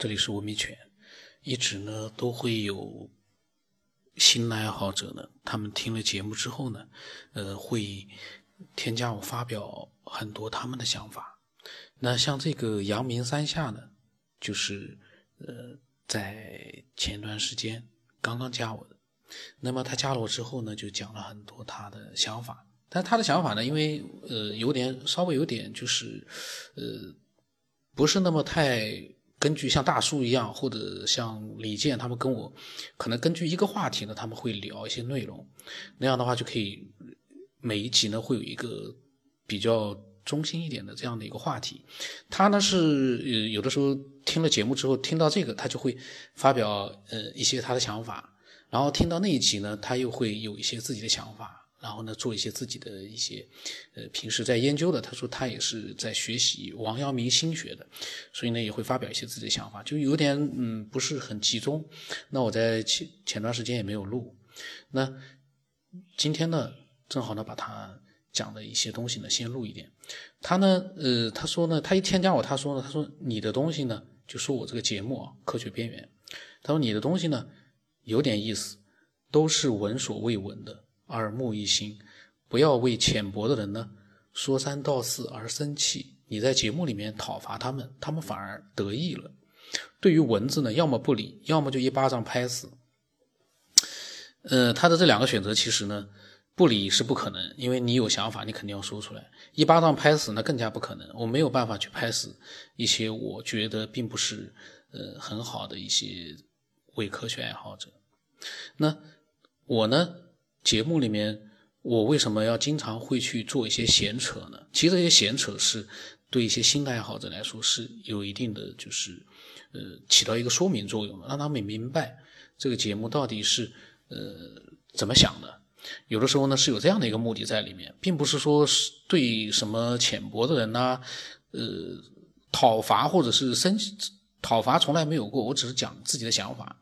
这里是文明犬，一直呢都会有新的爱好者呢，他们听了节目之后呢，呃，会添加我发表很多他们的想法。那像这个阳明三下呢，就是呃，在前段时间刚刚加我的，那么他加了我之后呢，就讲了很多他的想法。但他的想法呢，因为呃有点稍微有点就是呃不是那么太。根据像大叔一样，或者像李健他们跟我，可能根据一个话题呢，他们会聊一些内容，那样的话就可以每一集呢会有一个比较中心一点的这样的一个话题。他呢是呃有的时候听了节目之后，听到这个他就会发表呃一些他的想法，然后听到那一集呢，他又会有一些自己的想法。然后呢，做一些自己的一些，呃，平时在研究的。他说他也是在学习王阳明心学的，所以呢也会发表一些自己的想法，就有点嗯不是很集中。那我在前前段时间也没有录，那今天呢正好呢把他讲的一些东西呢先录一点。他呢呃他说呢他一添加我他说呢他说你的东西呢就说我这个节目啊科学边缘，他说你的东西呢有点意思，都是闻所未闻的。耳目一新，不要为浅薄的人呢说三道四而生气。你在节目里面讨伐他们，他们反而得意了。对于文字呢，要么不理，要么就一巴掌拍死。呃，他的这两个选择其实呢，不理是不可能，因为你有想法，你肯定要说出来。一巴掌拍死那更加不可能，我没有办法去拍死一些我觉得并不是呃很好的一些伪科学爱好者。那我呢？节目里面，我为什么要经常会去做一些闲扯呢？其实这些闲扯是对一些新的爱好者来说是有一定的，就是呃起到一个说明作用，让他们明白这个节目到底是呃怎么想的。有的时候呢是有这样的一个目的在里面，并不是说是对什么浅薄的人呐，呃讨伐或者是生讨伐从来没有过，我只是讲自己的想法。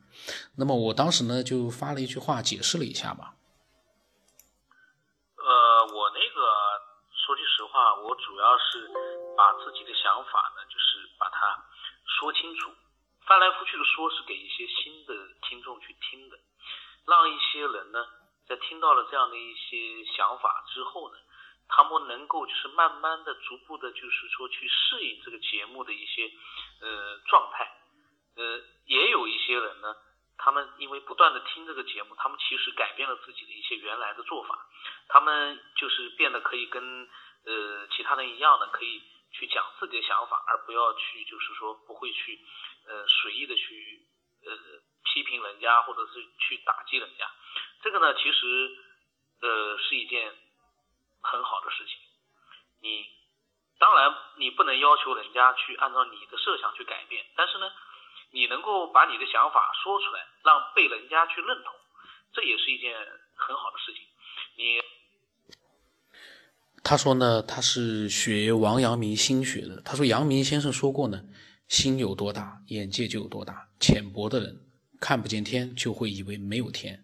那么我当时呢就发了一句话解释了一下吧。话我主要是把自己的想法呢，就是把它说清楚，翻来覆去的说，是给一些新的听众去听的，让一些人呢，在听到了这样的一些想法之后呢，他们能够就是慢慢的、逐步的，就是说去适应这个节目的一些呃状态，呃，也有一些人呢，他们因为不断的听这个节目，他们其实改变了自己的一些原来的做法，他们就是变得可以跟。呃，其他人一样的可以去讲自己的想法，而不要去就是说不会去呃随意的去呃批评人家或者是去打击人家。这个呢，其实呃是一件很好的事情。你当然你不能要求人家去按照你的设想去改变，但是呢，你能够把你的想法说出来，让被人家去认同，这也是一件很好的事情。你。他说呢，他是学王阳明心学的。他说，阳明先生说过呢，心有多大，眼界就有多大。浅薄的人看不见天，就会以为没有天。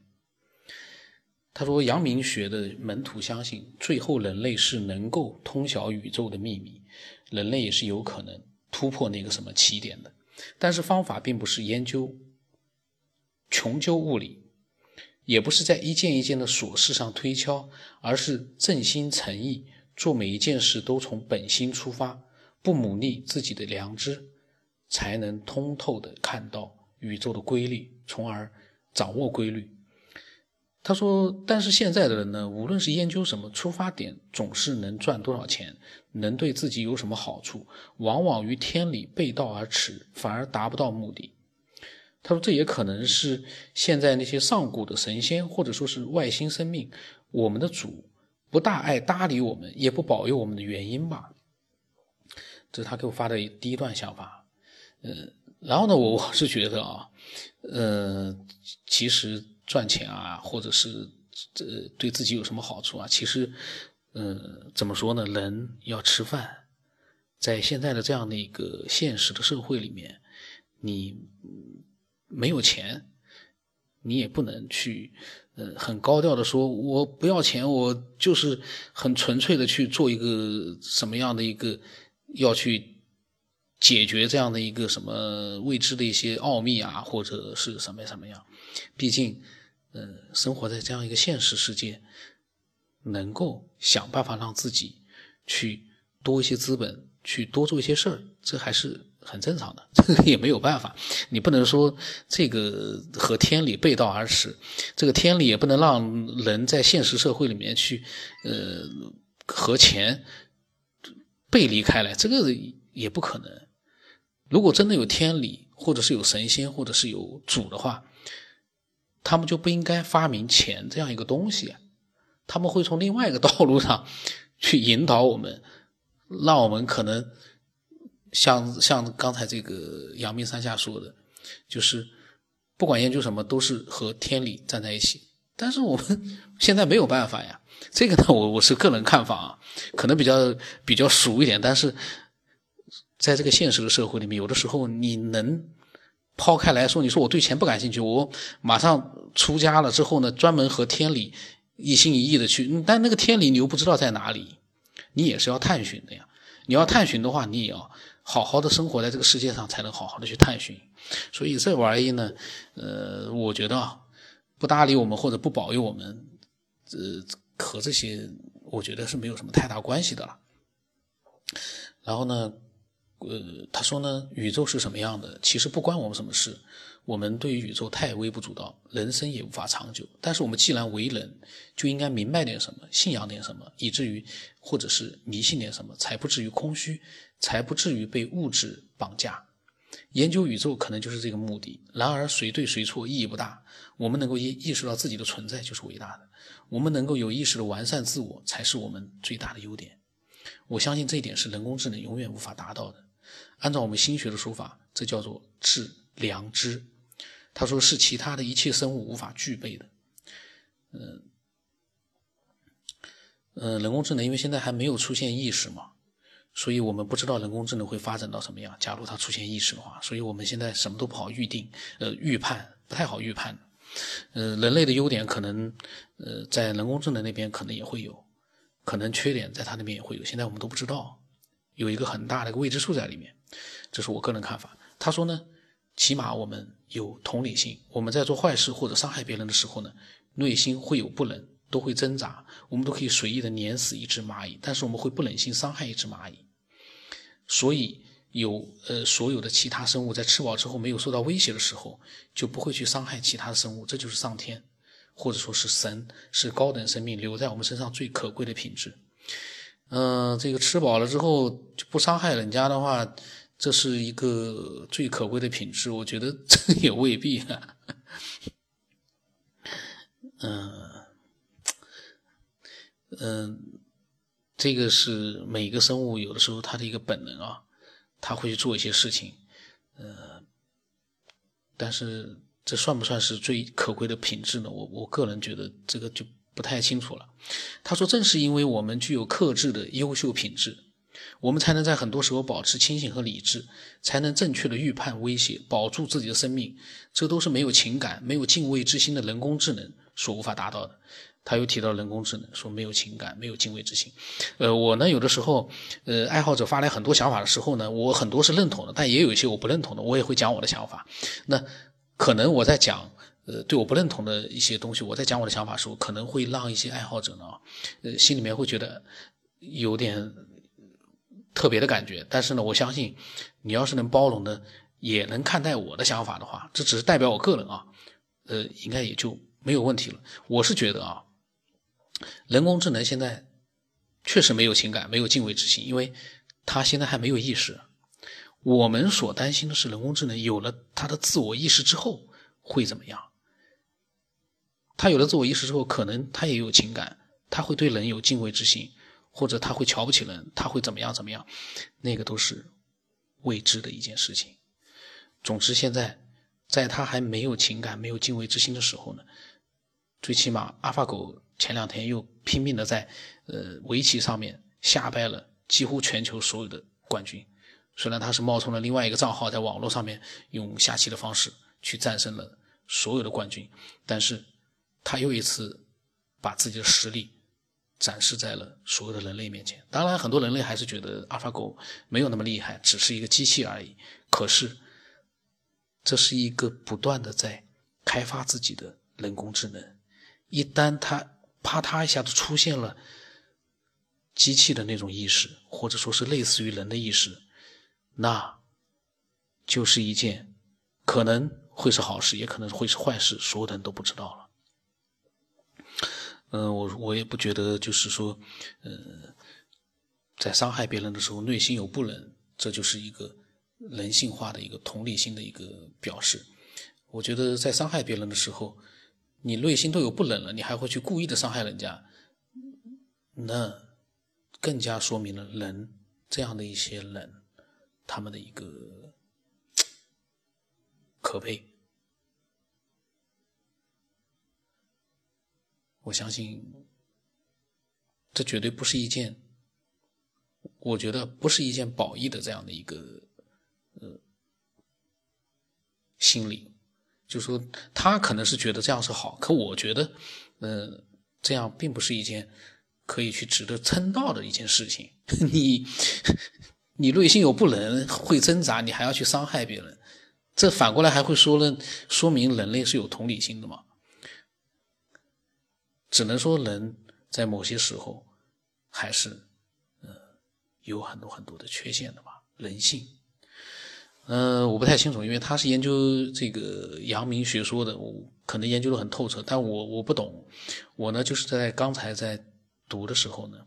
他说，阳明学的门徒相信，最后人类是能够通晓宇宙的秘密，人类也是有可能突破那个什么起点的。但是方法并不是研究穷究物理，也不是在一件一件的琐事上推敲，而是正心诚意。做每一件事都从本心出发，不忤逆自己的良知，才能通透的看到宇宙的规律，从而掌握规律。他说：“但是现在的人呢，无论是研究什么，出发点总是能赚多少钱，能对自己有什么好处，往往与天理背道而驰，反而达不到目的。”他说：“这也可能是现在那些上古的神仙，或者说是外星生命，我们的主。”不大爱搭理我们，也不保佑我们的原因吧？这是他给我发的第一段想法。嗯，然后呢，我我是觉得啊，呃，其实赚钱啊，或者是这对自己有什么好处啊？其实，嗯，怎么说呢？人要吃饭，在现在的这样的一个现实的社会里面，你没有钱，你也不能去。呃，很高调的说，我不要钱，我就是很纯粹的去做一个什么样的一个要去解决这样的一个什么未知的一些奥秘啊，或者是什么什么样？毕竟，呃，生活在这样一个现实世界，能够想办法让自己去多一些资本，去多做一些事儿，这还是很正常的。这个也没有办法，你不能说这个和天理背道而驰，这个天理也不能让人在现实社会里面去，呃，和钱背离开来，这个也不可能。如果真的有天理，或者是有神仙，或者是有主的话，他们就不应该发明钱这样一个东西，他们会从另外一个道路上去引导我们，让我们可能像像刚才这个阳明山下说的，就是不管研究什么，都是和天理站在一起。但是我们 现在没有办法呀，这个呢，我我是个人看法啊，可能比较比较俗一点，但是。在这个现实的社会里面，有的时候你能抛开来说，你说我对钱不感兴趣，我马上出家了之后呢，专门和天理一心一意的去，但那个天理你又不知道在哪里，你也是要探寻的呀。你要探寻的话，你也要好好的生活在这个世界上，才能好好的去探寻。所以这玩意呢，呃，我觉得啊，不搭理我们或者不保佑我们，呃，和这些我觉得是没有什么太大关系的了。然后呢？呃，他说呢，宇宙是什么样的？其实不关我们什么事。我们对于宇宙太微不足道，人生也无法长久。但是我们既然为人，就应该明白点什么，信仰点什么，以至于或者是迷信点什么，才不至于空虚，才不至于被物质绑架。研究宇宙可能就是这个目的。然而谁对谁错意义不大。我们能够意意识到自己的存在就是伟大的。我们能够有意识的完善自我，才是我们最大的优点。我相信这一点是人工智能永远无法达到的。按照我们心学的说法，这叫做致良知。他说是其他的一切生物无法具备的。嗯，呃，人工智能因为现在还没有出现意识嘛，所以我们不知道人工智能会发展到什么样。假如它出现意识的话，所以我们现在什么都不好预定，呃，预判不太好预判。呃，人类的优点可能，呃，在人工智能那边可能也会有，可能缺点在它那边也会有，现在我们都不知道，有一个很大的一个未知数在里面。这是我个人看法。他说呢，起码我们有同理心。我们在做坏事或者伤害别人的时候呢，内心会有不忍，都会挣扎。我们都可以随意的碾死一只蚂蚁，但是我们会不忍心伤害一只蚂蚁。所以有呃，所有的其他生物在吃饱之后没有受到威胁的时候，就不会去伤害其他的生物。这就是上天，或者说是神，是高等生命留在我们身上最可贵的品质。嗯，这个吃饱了之后就不伤害人家的话。这是一个最可贵的品质，我觉得这 也未必。嗯嗯，这个是每个生物有的时候它的一个本能啊，它会去做一些事情。呃，但是这算不算是最可贵的品质呢？我我个人觉得这个就不太清楚了。他说，正是因为我们具有克制的优秀品质。我们才能在很多时候保持清醒和理智，才能正确的预判威胁，保住自己的生命。这都是没有情感、没有敬畏之心的人工智能所无法达到的。他又提到人工智能，说没有情感、没有敬畏之心。呃，我呢，有的时候，呃，爱好者发来很多想法的时候呢，我很多是认同的，但也有一些我不认同的，我也会讲我的想法。那可能我在讲，呃，对我不认同的一些东西，我在讲我的想法的时候，可能会让一些爱好者呢，呃，心里面会觉得有点。特别的感觉，但是呢，我相信你要是能包容的，也能看待我的想法的话，这只是代表我个人啊，呃，应该也就没有问题了。我是觉得啊，人工智能现在确实没有情感，没有敬畏之心，因为它现在还没有意识。我们所担心的是，人工智能有了它的自我意识之后会怎么样？它有了自我意识之后，可能它也有情感，它会对人有敬畏之心。或者他会瞧不起人，他会怎么样怎么样，那个都是未知的一件事情。总之，现在在他还没有情感、没有敬畏之心的时候呢，最起码阿法狗前两天又拼命的在呃围棋上面下败了几乎全球所有的冠军。虽然他是冒充了另外一个账号，在网络上面用下棋的方式去战胜了所有的冠军，但是他又一次把自己的实力。展示在了所有的人类面前。当然，很多人类还是觉得阿尔法狗没有那么厉害，只是一个机器而已。可是，这是一个不断的在开发自己的人工智能。一旦它啪嗒一下子出现了机器的那种意识，或者说是类似于人的意识，那就是一件可能会是好事，也可能会是坏事，所有的人都不知道了。嗯，我我也不觉得，就是说，呃，在伤害别人的时候，内心有不忍，这就是一个人性化的一个同理心的一个表示。我觉得在伤害别人的时候，你内心都有不忍了，你还会去故意的伤害人家，那更加说明了人这样的一些人，他们的一个 可悲。我相信，这绝对不是一件，我觉得不是一件褒义的这样的一个呃心理，就说他可能是觉得这样是好，可我觉得，呃，这样并不是一件可以去值得称道的一件事情。你你内心有不能会挣扎，你还要去伤害别人，这反过来还会说了，说明人类是有同理心的嘛？只能说人在某些时候还是呃有很多很多的缺陷的吧，人性。嗯，我不太清楚，因为他是研究这个阳明学说的，我可能研究的很透彻，但我我不懂。我呢，就是在刚才在读的时候呢，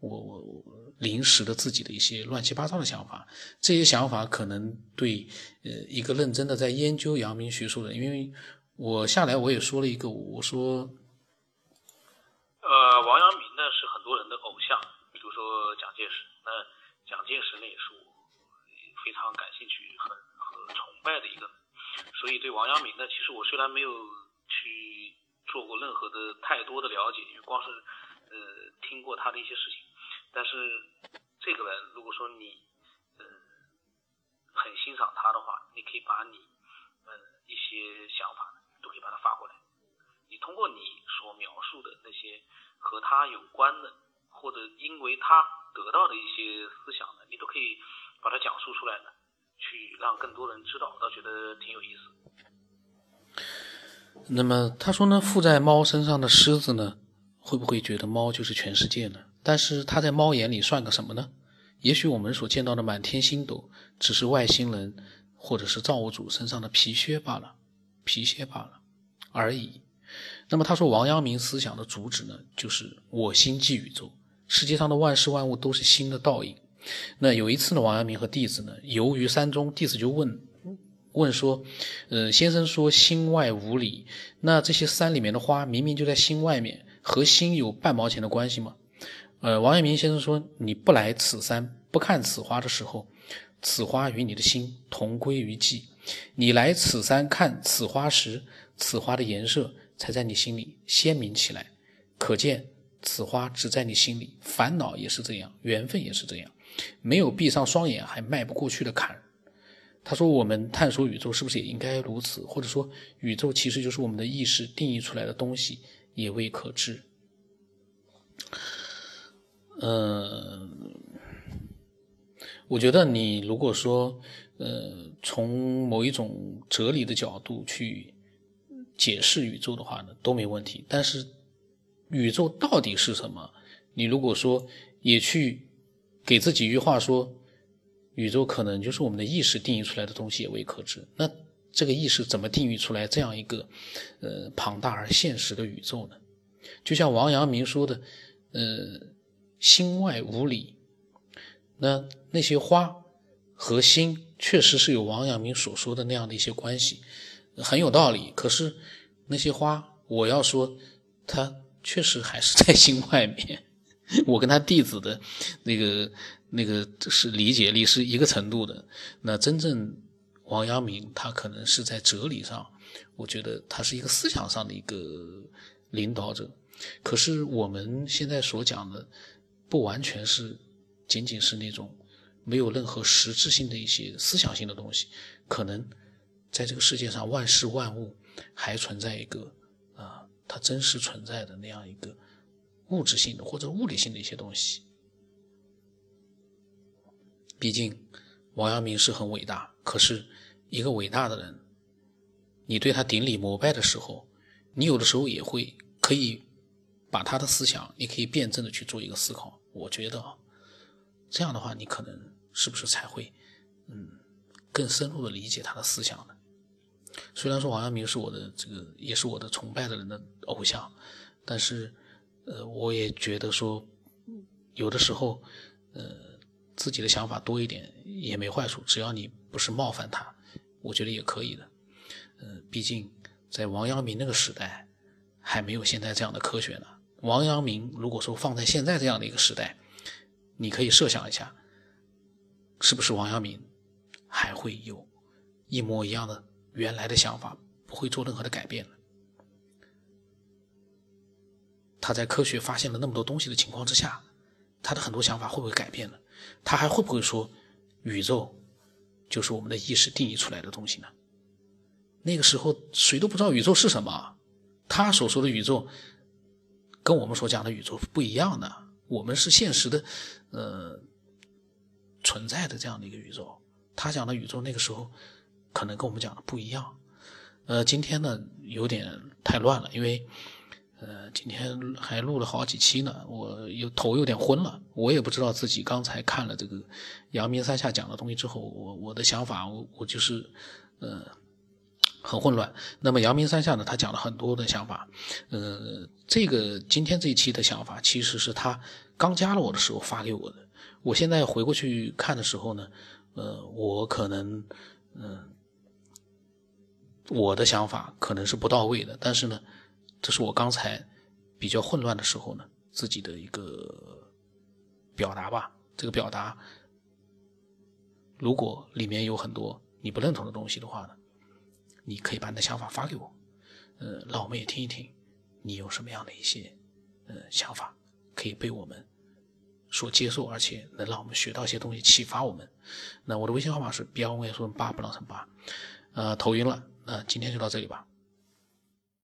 我我临时的自己的一些乱七八糟的想法，这些想法可能对呃一个认真的在研究阳明学说的，因为我下来我也说了一个，我说。呃，王阳明呢是很多人的偶像，比如说蒋介石。那蒋介石呢也是我非常感兴趣、很很崇拜的一个。所以对王阳明呢，其实我虽然没有去做过任何的太多的了解，因为光是呃听过他的一些事情。但是这个人，如果说你呃很欣赏他的话，你可以把你呃一些想法都可以把它发过来。你通过你所描述的那些和他有关的，或者因为他得到的一些思想呢，你都可以把它讲述出来呢，去让更多人知道，我倒觉得挺有意思。那么他说呢，附在猫身上的狮子呢，会不会觉得猫就是全世界呢？但是它在猫眼里算个什么呢？也许我们所见到的满天星斗，只是外星人或者是造物主身上的皮靴罢了，皮靴罢了而已。那么他说，王阳明思想的主旨呢，就是我心即宇宙，世界上的万事万物都是心的倒影。那有一次呢，王阳明和弟子呢游于山中，弟子就问问说：“呃，先生说心外无理，那这些山里面的花明明就在心外面，和心有半毛钱的关系吗？”呃，王阳明先生说：“你不来此山，不看此花的时候，此花与你的心同归于寂；你来此山看此花时，此花的颜色。”才在你心里鲜明起来，可见此花只在你心里。烦恼也是这样，缘分也是这样，没有闭上双眼还迈不过去的坎。他说：“我们探索宇宙是不是也应该如此？或者说，宇宙其实就是我们的意识定义出来的东西，也未可知。”嗯，我觉得你如果说，呃，从某一种哲理的角度去。解释宇宙的话呢，都没问题。但是，宇宙到底是什么？你如果说也去给自己一句话说，宇宙可能就是我们的意识定义出来的东西，也未可知。那这个意识怎么定义出来这样一个呃庞大而现实的宇宙呢？就像王阳明说的，呃，心外无理。那那些花和心确实是有王阳明所说的那样的一些关系。很有道理，可是那些花，我要说，它确实还是在心外面。我跟他弟子的那个那个是理解力是一个程度的。那真正王阳明，他可能是在哲理上，我觉得他是一个思想上的一个领导者。可是我们现在所讲的，不完全是仅仅是那种没有任何实质性的一些思想性的东西，可能。在这个世界上，万事万物还存在一个啊，它真实存在的那样一个物质性的或者物理性的一些东西。毕竟王阳明是很伟大，可是一个伟大的人，你对他顶礼膜拜的时候，你有的时候也会可以把他的思想，你可以辩证的去做一个思考。我觉得啊，这样的话，你可能是不是才会嗯更深入的理解他的思想呢？虽然说王阳明是我的这个也是我的崇拜的人的偶像，但是呃，我也觉得说有的时候呃。自己的想法多一点也没坏处，只要你不是冒犯他，我觉得也可以的。呃，毕竟在王阳明那个时代，还没有现在这样的科学呢。王阳明如果说放在现在这样的一个时代，你可以设想一下，是不是王阳明还会有一模一样的原来的想法，不会做任何的改变呢？他在科学发现了那么多东西的情况之下，他的很多想法会不会改变呢？他还会不会说，宇宙就是我们的意识定义出来的东西呢？那个时候谁都不知道宇宙是什么，他所说的宇宙跟我们所讲的宇宙不一样的。我们是现实的，呃，存在的这样的一个宇宙。他讲的宇宙那个时候可能跟我们讲的不一样。呃，今天呢有点太乱了，因为。呃，今天还录了好几期呢，我有头有点昏了，我也不知道自己刚才看了这个阳明三下讲的东西之后，我我的想法，我我就是呃很混乱。那么阳明三下呢，他讲了很多的想法，呃，这个今天这一期的想法，其实是他刚加了我的时候发给我的。我现在回过去看的时候呢，呃，我可能嗯，我的想法可能是不到位的，但是呢。这是我刚才比较混乱的时候呢，自己的一个表达吧。这个表达，如果里面有很多你不认同的东西的话呢，你可以把你的想法发给我，呃，让我们也听一听你有什么样的一些呃想法，可以被我们所接受，而且能让我们学到一些东西，启发我们。那我的微信号码是 b 幺五幺说八不让乘八，呃，头晕了，那今天就到这里吧。